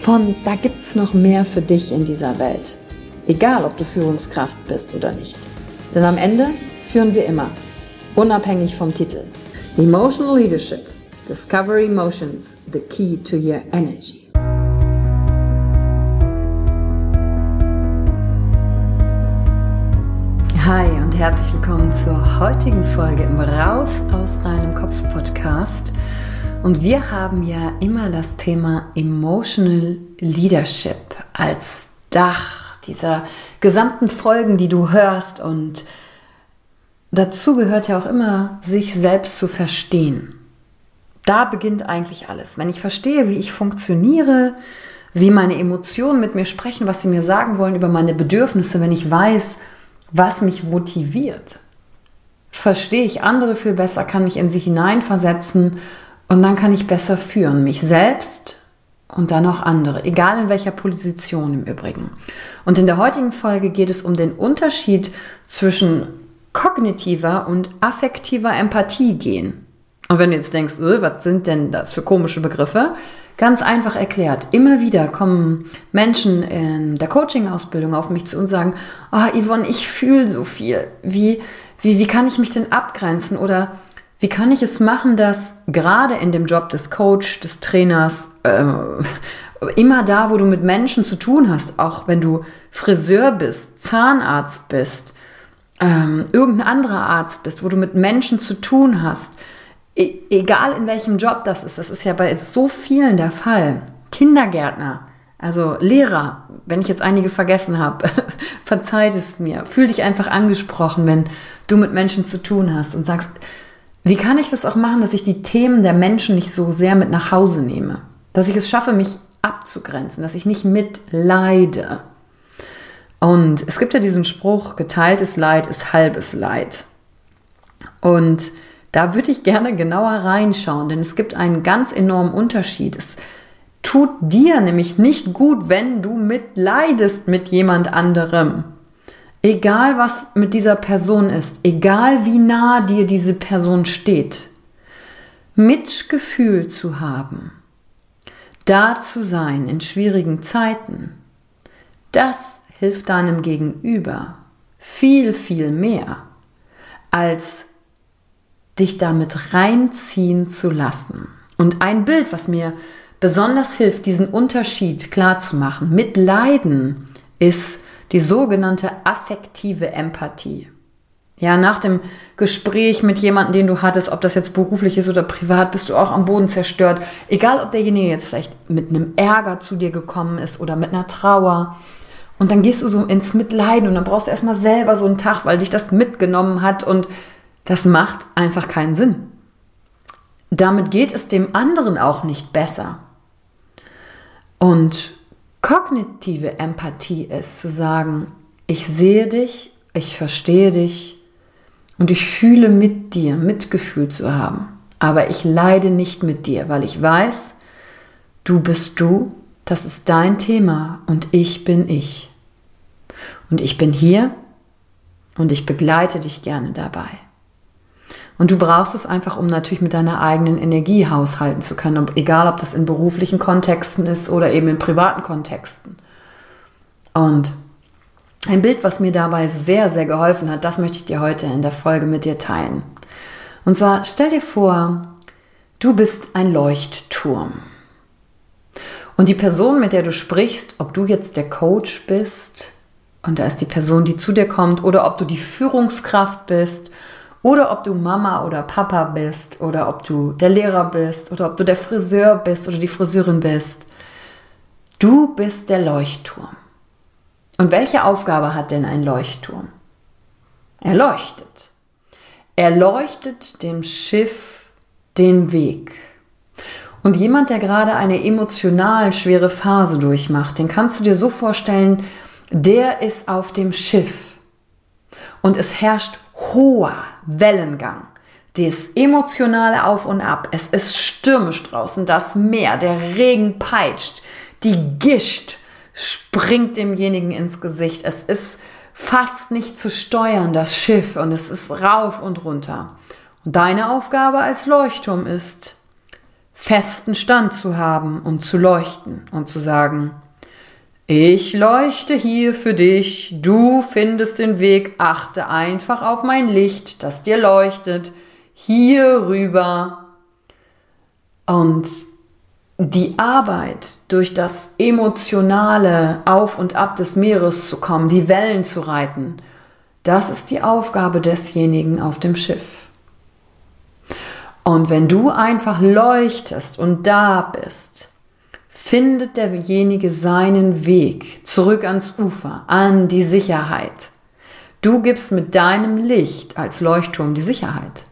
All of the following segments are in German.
von da gibt's noch mehr für dich in dieser Welt. Egal, ob du Führungskraft bist oder nicht. Denn am Ende führen wir immer, unabhängig vom Titel. Emotional Leadership. Discover Emotions, the key to your energy. Hi und herzlich willkommen zur heutigen Folge im Raus aus deinem Kopf Podcast. Und wir haben ja immer das Thema Emotional Leadership als Dach dieser gesamten Folgen, die du hörst. Und dazu gehört ja auch immer, sich selbst zu verstehen. Da beginnt eigentlich alles. Wenn ich verstehe, wie ich funktioniere, wie meine Emotionen mit mir sprechen, was sie mir sagen wollen über meine Bedürfnisse, wenn ich weiß, was mich motiviert, verstehe ich andere viel besser, kann mich in sie hineinversetzen und dann kann ich besser führen, mich selbst und dann auch andere, egal in welcher Position im Übrigen. Und in der heutigen Folge geht es um den Unterschied zwischen kognitiver und affektiver Empathie gehen. Und wenn du jetzt denkst, äh, was sind denn das für komische Begriffe? Ganz einfach erklärt. Immer wieder kommen Menschen in der Coaching-Ausbildung auf mich zu und sagen, oh Yvonne, ich fühle so viel. Wie, wie, wie kann ich mich denn abgrenzen? Oder wie kann ich es machen, dass gerade in dem Job des Coach, des Trainers, äh, immer da, wo du mit Menschen zu tun hast, auch wenn du Friseur bist, Zahnarzt bist, ähm, irgendein anderer Arzt bist, wo du mit Menschen zu tun hast, e egal in welchem Job das ist, das ist ja bei so vielen der Fall. Kindergärtner, also Lehrer, wenn ich jetzt einige vergessen habe, verzeiht es mir. Fühl dich einfach angesprochen, wenn du mit Menschen zu tun hast und sagst, wie kann ich das auch machen, dass ich die Themen der Menschen nicht so sehr mit nach Hause nehme? Dass ich es schaffe, mich abzugrenzen, dass ich nicht mitleide. Und es gibt ja diesen Spruch, geteiltes Leid ist halbes Leid. Und da würde ich gerne genauer reinschauen, denn es gibt einen ganz enormen Unterschied. Es tut dir nämlich nicht gut, wenn du mitleidest mit jemand anderem. Egal was mit dieser Person ist, egal wie nah dir diese Person steht, Mitgefühl zu haben, da zu sein in schwierigen Zeiten, das hilft deinem Gegenüber viel, viel mehr, als dich damit reinziehen zu lassen. Und ein Bild, was mir besonders hilft, diesen Unterschied klar zu machen, mit Leiden, ist die sogenannte affektive Empathie. Ja, nach dem Gespräch mit jemandem, den du hattest, ob das jetzt beruflich ist oder privat, bist du auch am Boden zerstört. Egal, ob derjenige jetzt vielleicht mit einem Ärger zu dir gekommen ist oder mit einer Trauer. Und dann gehst du so ins Mitleiden und dann brauchst du erstmal selber so einen Tag, weil dich das mitgenommen hat und das macht einfach keinen Sinn. Damit geht es dem anderen auch nicht besser. Und Kognitive Empathie ist zu sagen, ich sehe dich, ich verstehe dich und ich fühle mit dir, Mitgefühl zu haben. Aber ich leide nicht mit dir, weil ich weiß, du bist du, das ist dein Thema und ich bin ich. Und ich bin hier Und ich begleite dich gerne dabei. Und du brauchst es einfach, um natürlich mit deiner eigenen Energie haushalten zu können, egal ob das in beruflichen Kontexten ist oder eben in privaten Kontexten. Und ein Bild, was mir dabei sehr, sehr geholfen hat, das möchte ich dir heute in der Folge mit dir teilen. Und zwar stell dir vor, du bist ein Leuchtturm. Und die Person, mit der du sprichst, ob du jetzt der Coach bist und da ist die Person, die zu dir kommt, oder ob du die Führungskraft bist, oder ob du Mama oder Papa bist, oder ob du der Lehrer bist, oder ob du der Friseur bist oder die Friseurin bist. Du bist der Leuchtturm. Und welche Aufgabe hat denn ein Leuchtturm? Er leuchtet. Er leuchtet dem Schiff den Weg. Und jemand, der gerade eine emotional schwere Phase durchmacht, den kannst du dir so vorstellen, der ist auf dem Schiff und es herrscht hoher Wellengang. Das emotionale Auf und Ab. Es ist stürmisch draußen, das Meer, der Regen peitscht, die Gischt springt demjenigen ins Gesicht. Es ist fast nicht zu steuern, das Schiff, und es ist rauf und runter. Und deine Aufgabe als Leuchtturm ist, festen Stand zu haben und zu leuchten und zu sagen, ich leuchte hier für dich, du findest den Weg, achte einfach auf mein Licht, das dir leuchtet, hier rüber. Und die Arbeit, durch das emotionale Auf und Ab des Meeres zu kommen, die Wellen zu reiten, das ist die Aufgabe desjenigen auf dem Schiff. Und wenn du einfach leuchtest und da bist, findet derjenige seinen Weg zurück ans Ufer, an die Sicherheit. Du gibst mit deinem Licht als Leuchtturm die Sicherheit.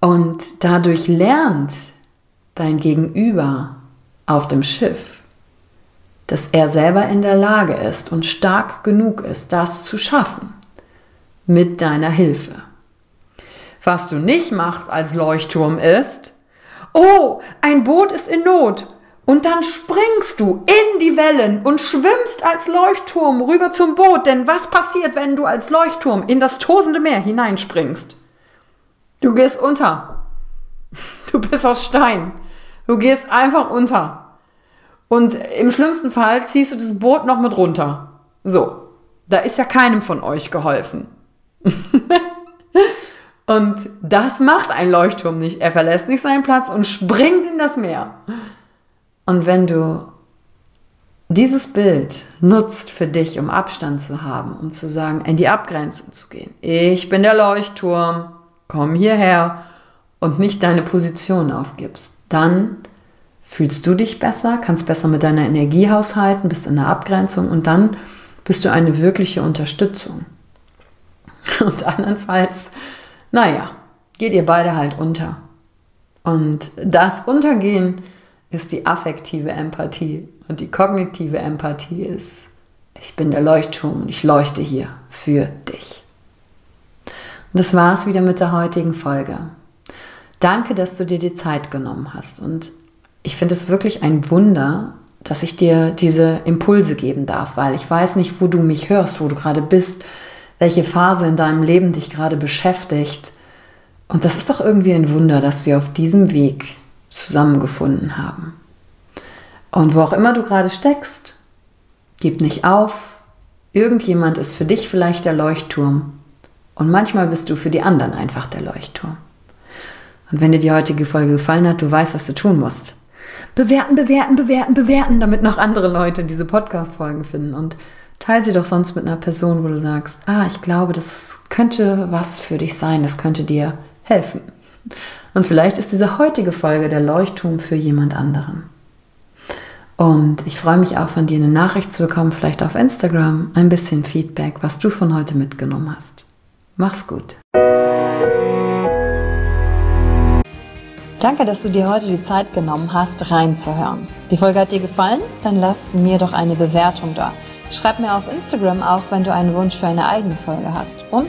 Und dadurch lernt dein Gegenüber auf dem Schiff, dass er selber in der Lage ist und stark genug ist, das zu schaffen mit deiner Hilfe. Was du nicht machst als Leuchtturm ist, oh, ein Boot ist in Not. Und dann springst du in die Wellen und schwimmst als Leuchtturm rüber zum Boot. Denn was passiert, wenn du als Leuchtturm in das tosende Meer hineinspringst? Du gehst unter. Du bist aus Stein. Du gehst einfach unter. Und im schlimmsten Fall ziehst du das Boot noch mit runter. So, da ist ja keinem von euch geholfen. und das macht ein Leuchtturm nicht. Er verlässt nicht seinen Platz und springt in das Meer. Und wenn du dieses Bild nutzt für dich, um Abstand zu haben, um zu sagen, in die Abgrenzung zu gehen. Ich bin der Leuchtturm, komm hierher und nicht deine Position aufgibst dann fühlst du dich besser, kannst besser mit deiner Energie haushalten, bist in der Abgrenzung und dann bist du eine wirkliche Unterstützung. Und andernfalls, naja, geht ihr beide halt unter. Und das Untergehen ist die affektive Empathie. Und die kognitive Empathie ist, ich bin der Leuchtturm und ich leuchte hier für dich. Und das war's wieder mit der heutigen Folge. Danke, dass du dir die Zeit genommen hast. Und ich finde es wirklich ein Wunder, dass ich dir diese Impulse geben darf, weil ich weiß nicht, wo du mich hörst, wo du gerade bist, welche Phase in deinem Leben dich gerade beschäftigt. Und das ist doch irgendwie ein Wunder, dass wir auf diesem Weg zusammengefunden haben. Und wo auch immer du gerade steckst, gib nicht auf. Irgendjemand ist für dich vielleicht der Leuchtturm. Und manchmal bist du für die anderen einfach der Leuchtturm. Und wenn dir die heutige Folge gefallen hat, du weißt, was du tun musst. Bewerten, bewerten, bewerten, bewerten, damit noch andere Leute diese Podcast-Folgen finden. Und teile sie doch sonst mit einer Person, wo du sagst, ah, ich glaube, das könnte was für dich sein, das könnte dir helfen. Und vielleicht ist diese heutige Folge der Leuchtturm für jemand anderen. Und ich freue mich auch von dir eine Nachricht zu bekommen, vielleicht auf Instagram, ein bisschen Feedback, was du von heute mitgenommen hast. Mach's gut. Danke, dass du dir heute die Zeit genommen hast, reinzuhören. Die Folge hat dir gefallen? Dann lass mir doch eine Bewertung da. Schreib mir auf Instagram auch, wenn du einen Wunsch für eine eigene Folge hast. Und